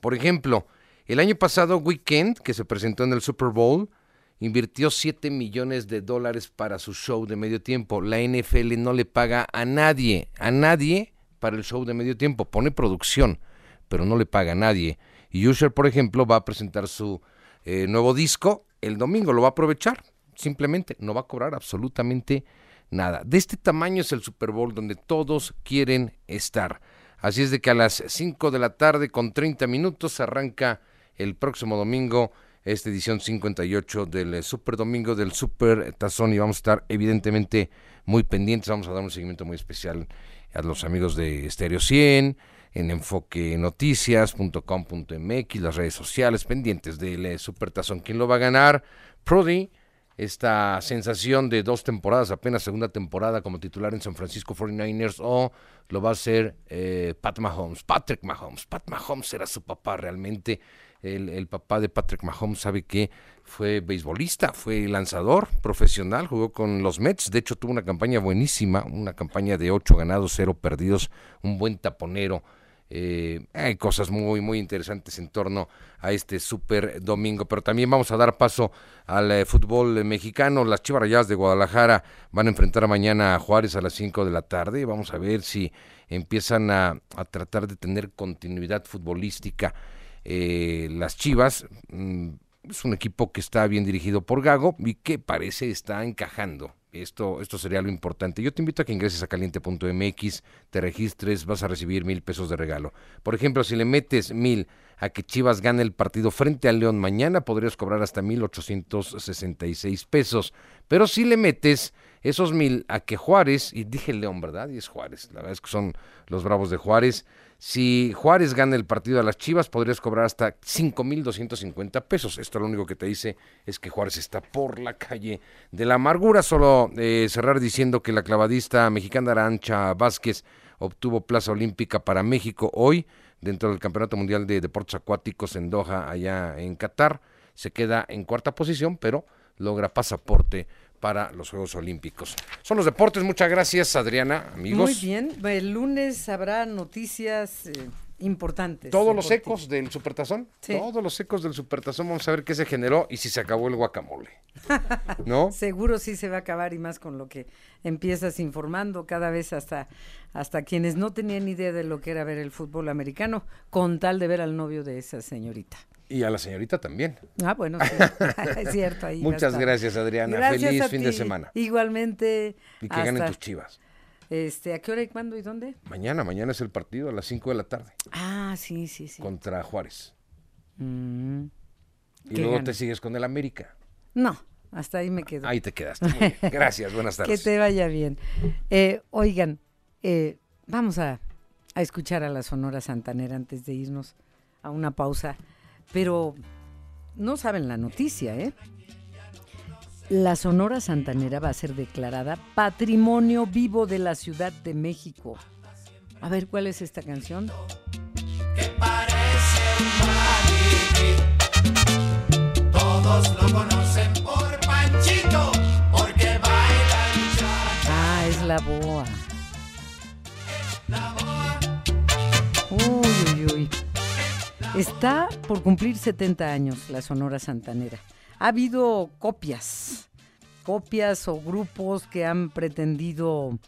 Por ejemplo, el año pasado Weekend, que se presentó en el Super Bowl, invirtió 7 millones de dólares para su show de medio tiempo. La NFL no le paga a nadie, a nadie para el show de medio tiempo. Pone producción, pero no le paga a nadie. Y Usher, por ejemplo, va a presentar su eh, nuevo disco el domingo. Lo va a aprovechar, simplemente. No va a cobrar absolutamente nada. De este tamaño es el Super Bowl donde todos quieren estar. Así es de que a las 5 de la tarde con 30 minutos arranca el próximo domingo esta edición 58 del eh, Super Domingo del Super Tazón y vamos a estar evidentemente muy pendientes, vamos a dar un seguimiento muy especial a los amigos de Stereo 100, en enfoquenoticias.com.mx, las redes sociales pendientes del eh, Super Tazón. ¿Quién lo va a ganar? Prodi, esta sensación de dos temporadas, apenas segunda temporada como titular en San Francisco 49ers, o lo va a hacer eh, Pat Mahomes, Patrick Mahomes. Pat Mahomes era su papá realmente el, papá de Patrick Mahomes sabe que fue beisbolista, fue lanzador profesional, jugó con los Mets, de hecho tuvo una campaña buenísima, una campaña de ocho ganados, cero perdidos, un buen taponero. Eh, hay cosas muy, muy interesantes en torno a este super domingo, pero también vamos a dar paso al eh, fútbol mexicano. Las Chivas Rayadas de Guadalajara van a enfrentar mañana a Juárez a las 5 de la tarde. Vamos a ver si empiezan a, a tratar de tener continuidad futbolística eh, las Chivas. Mm, es un equipo que está bien dirigido por Gago y que parece está encajando. Esto, esto sería lo importante. Yo te invito a que ingreses a caliente.mx, te registres, vas a recibir mil pesos de regalo. Por ejemplo, si le metes mil a que Chivas gane el partido frente al León mañana, podrías cobrar hasta mil ochocientos sesenta y seis pesos. Pero si le metes esos mil a que Juárez, y dije León, ¿verdad? Y es Juárez, la verdad es que son los bravos de Juárez, si Juárez gana el partido a las Chivas, podrías cobrar hasta 5.250 pesos. Esto lo único que te dice es que Juárez está por la calle de la amargura. Solo eh, cerrar diciendo que la clavadista mexicana Arancha Vázquez obtuvo plaza olímpica para México hoy dentro del Campeonato Mundial de Deportes Acuáticos en Doha, allá en Qatar. Se queda en cuarta posición, pero logra pasaporte para los Juegos Olímpicos. Son los deportes. Muchas gracias, Adriana, amigos. Muy bien. El lunes habrá noticias. Eh, importantes. Todos los ecos del supertazón, todos los ecos del supertazón, vamos a ver qué se generó y si se acabó el guacamole. ¿No? Seguro sí se va a acabar y más con lo que empiezas informando cada vez hasta hasta quienes no tenían idea de lo que era ver el fútbol americano con tal de ver al novio de esa señorita. Y a la señorita también. Ah, bueno, sí. es cierto. Ahí Muchas gracias, Adriana. Feliz fin de semana. Igualmente. Y que ganen tus chivas. Este, ¿A qué hora y cuándo y dónde? Mañana, mañana es el partido a las 5 de la tarde. Ah, sí, sí, sí. Contra Juárez. Mm. y luego te sigues con el América. No, hasta ahí me quedo. Ahí te quedaste. Gracias, buenas tardes. que te vaya bien. Eh, oigan, eh, vamos a, a escuchar a la Sonora Santanera antes de irnos a una pausa. Pero no saben la noticia, ¿eh? La Sonora Santanera va a ser declarada Patrimonio Vivo de la Ciudad de México. A ver, ¿cuál es esta canción? Que parece un Todos lo conocen por Panchito, porque baila el Ah, es la boa. la boa. Uy, uy, uy. Está por cumplir 70 años la Sonora Santanera. Ha habido copias, copias o grupos que han pretendido,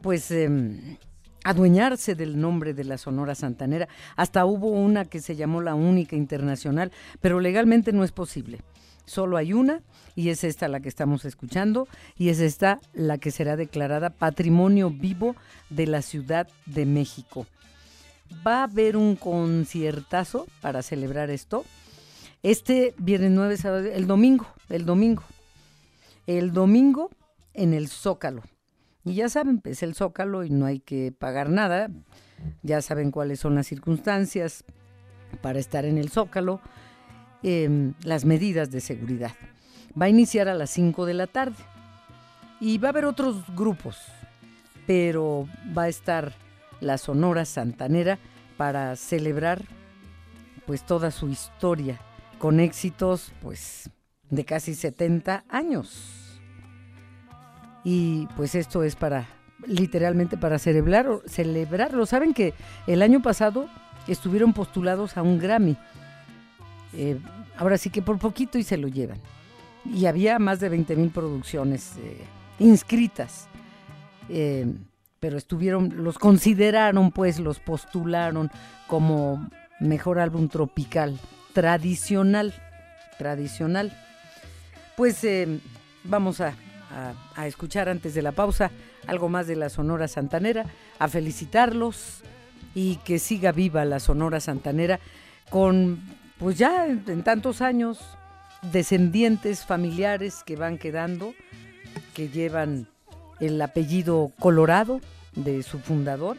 pues, em, adueñarse del nombre de la Sonora Santanera. Hasta hubo una que se llamó la única internacional, pero legalmente no es posible. Solo hay una y es esta la que estamos escuchando y es esta la que será declarada Patrimonio Vivo de la Ciudad de México va a haber un conciertazo para celebrar esto. Este viernes 9, sábado, el domingo, el domingo. El domingo en el Zócalo. Y ya saben, es el Zócalo y no hay que pagar nada. Ya saben cuáles son las circunstancias para estar en el Zócalo. Em, las medidas de seguridad. Va a iniciar a las 5 de la tarde. Y va a haber otros grupos, pero va a estar la Sonora Santanera para celebrar pues toda su historia con éxitos pues de casi 70 años. Y pues esto es para literalmente para celebrar, celebrarlo. Saben que el año pasado estuvieron postulados a un Grammy. Eh, ahora sí que por poquito y se lo llevan. Y había más de 20 mil producciones eh, inscritas. Eh, pero estuvieron, los consideraron, pues, los postularon como mejor álbum tropical, tradicional, tradicional. Pues vamos a escuchar antes de la pausa algo más de la Sonora Santanera, a felicitarlos y que siga viva la Sonora Santanera con, pues ya en, tantos años, descendientes familiares que van quedando, que llevan el apellido Colorado de su fundador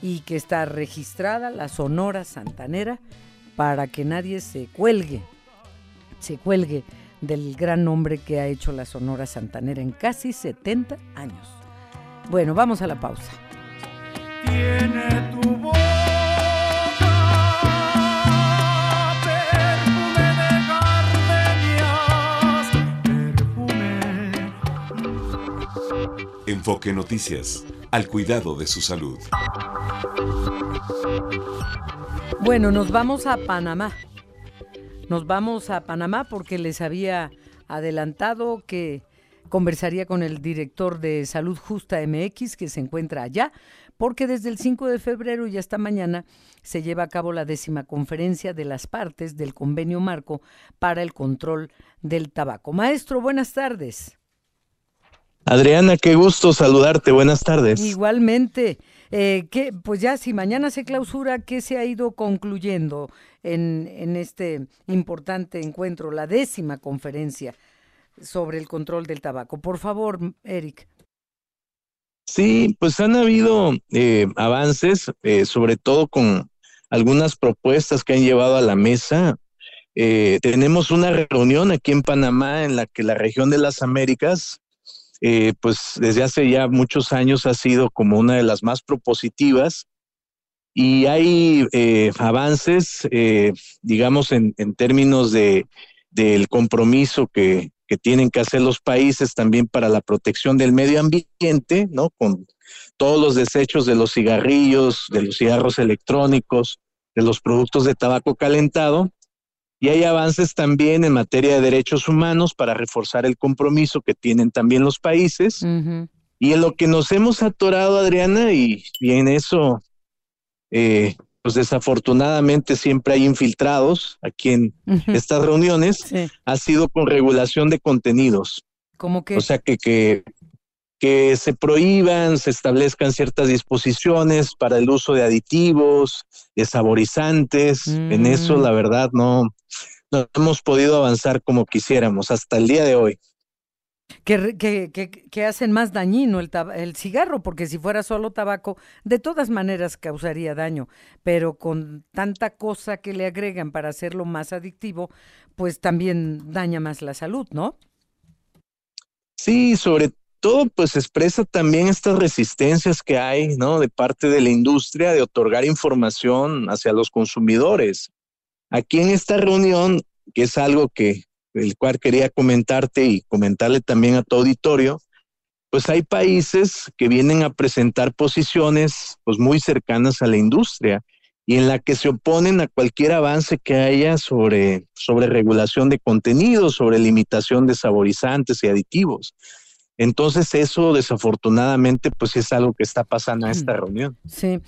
y que está registrada la Sonora Santanera para que nadie se cuelgue, se cuelgue del gran nombre que ha hecho la Sonora Santanera en casi 70 años. Bueno, vamos a la pausa. Tiene tu perfume. Enfoque Noticias, al cuidado de su salud. Bueno, nos vamos a Panamá. Nos vamos a Panamá porque les había adelantado que conversaría con el director de Salud Justa MX que se encuentra allá, porque desde el 5 de febrero y hasta mañana se lleva a cabo la décima conferencia de las partes del convenio marco para el control del tabaco. Maestro, buenas tardes. Adriana, qué gusto saludarte. Buenas tardes. Igualmente. Eh, pues ya si mañana se clausura, ¿qué se ha ido concluyendo en, en este importante encuentro, la décima conferencia sobre el control del tabaco? Por favor, Eric. Sí, pues han habido eh, avances, eh, sobre todo con algunas propuestas que han llevado a la mesa. tenemos una reunión aquí en Panamá en la que la región de las Américas eh, pues desde hace ya muchos años ha sido como una de las más propositivas y hay eh, avances, eh, digamos, en, términos de, del compromiso que, que, tienen que hacer los países también para la protección del medio ambiente, ¿no? Con todos los desechos de los cigarrillos, de los cigarros electrónicos, de los productos de tabaco calentado, y hay avances también en materia de derechos humanos para reforzar el compromiso que tienen también los países. Y en lo que nos hemos atorado, Adriana, y, en eso, eh, pues desafortunadamente siempre hay infiltrados aquí en estas reuniones, ha sido con regulación de contenidos. ¿Cómo que? O sea, que, que, que se prohíban, se establezcan ciertas disposiciones para el uso de aditivos, de saborizantes. En eso, mm. la verdad, no, no hemos podido avanzar como quisiéramos hasta el día de hoy. Que, que, que, hacen más dañino el, el, cigarro, porque si fuera solo tabaco, de todas maneras causaría daño, pero con tanta cosa que le agregan para hacerlo más adictivo, pues también daña más la salud, ¿no? Sí, sobre todo pues expresa también estas resistencias que hay, ¿no? De parte de la industria de otorgar información hacia los consumidores. Aquí en esta reunión, que es algo que el cual quería comentarte y comentarle también a tu auditorio, pues hay países que vienen a presentar posiciones pues muy cercanas a la industria y en la que se oponen a cualquier avance que haya sobre, sobre regulación de contenidos, sobre limitación de saborizantes y aditivos. Entonces eso desafortunadamente pues es algo que está pasando en esta reunión. Sí.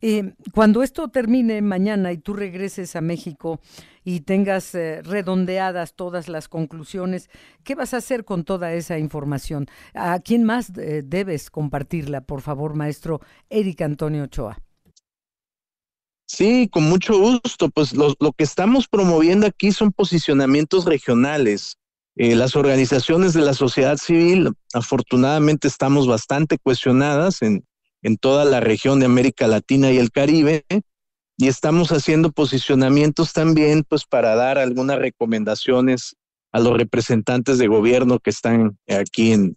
Eh, cuando esto termine mañana y tú regreses a México y tengas eh, redondeadas todas las conclusiones, ¿qué vas a hacer con toda esa información? ¿A quién más eh, debes compartirla, por favor, maestro Eric Antonio Ochoa? Sí, con mucho gusto. Pues lo, que estamos promoviendo aquí son posicionamientos regionales. Las organizaciones de la sociedad civil, afortunadamente, estamos bastante cuestionadas en, en toda la región de América Latina y el Caribe. Y estamos haciendo posicionamientos también, pues, para dar algunas recomendaciones a los representantes de gobierno que están aquí en,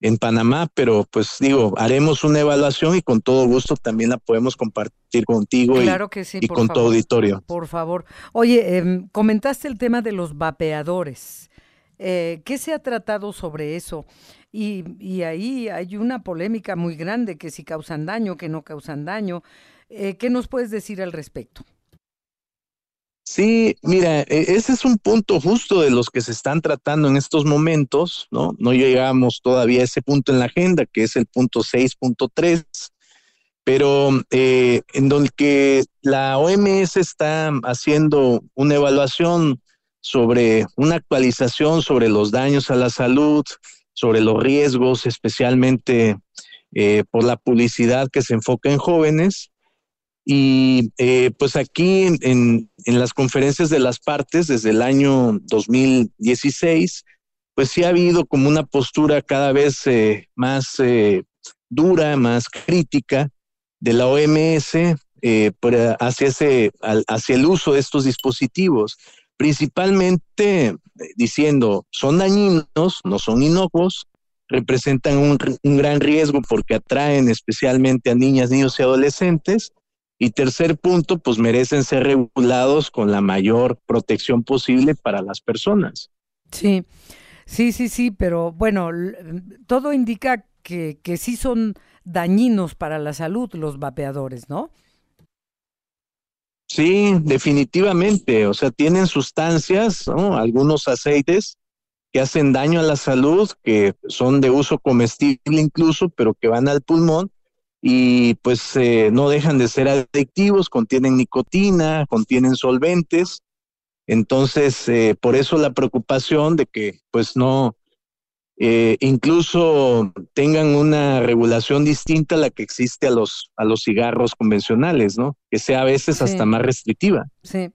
en Panamá, pero pues digo, haremos una evaluación y con todo gusto también la podemos compartir contigo y, con tu auditorio. Por favor. Oye, em, comentaste el tema de los vapeadores. Eh, ¿Qué se ha tratado sobre eso? Y, ahí hay una polémica muy grande, que si causan daño, que no causan daño. Eh, ¿Qué nos puedes decir al respecto? Sí, mira, e, ese es un punto justo de los que se están tratando en estos momentos, ¿no? No llegamos todavía a ese punto en la agenda, que es el punto 6.3, pero eh, en donde la OMS está haciendo una evaluación sobre una actualización sobre los daños a la salud, sobre los riesgos, especialmente eh, por la publicidad que se enfoca en jóvenes, y eh, pues aquí en, las conferencias de las partes desde el año 2016, pues sí ha habido como una postura cada vez eh, más eh, dura, más crítica de la OMS hacia, ese, hacia el uso de estos dispositivos, principalmente diciendo son dañinos, no son inocuos, representan un, un gran riesgo porque atraen especialmente a niñas, niños y adolescentes y tercer punto, pues merecen ser regulados con la mayor protección posible para las personas. Sí, sí, sí, sí, pero bueno, todo indica que, que sí son dañinos para la salud los vapeadores, ¿no? Sí, definitivamente. O sea, tienen sustancias, ¿no? algunos aceites que hacen daño a la salud, que son de uso comestible incluso, pero que van al pulmón y pues eh, no dejan de ser adictivos, contienen nicotina, contienen solventes. Entonces, eh, por eso la preocupación de que pues no, eh, incluso tengan una regulación distinta a la que existe a los, a los cigarros convencionales, ¿no? Que sea a veces hasta más restrictiva. Sí.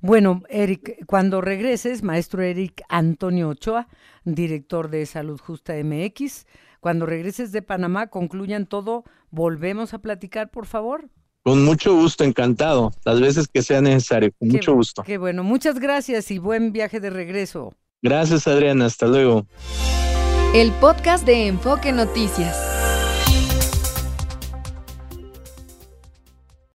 Bueno, Eric, cuando regreses, maestro Eric Antonio Ochoa, director de Salud Justa MX, cuando regreses de Panamá, concluyan todo, volvemos a platicar, por favor. Con mucho gusto, encantado. Las veces que sea necesario, con mucho gusto. Qué bueno, muchas gracias y buen viaje de regreso. Gracias, Adriana. Hasta luego. El podcast de Enfoque Noticias.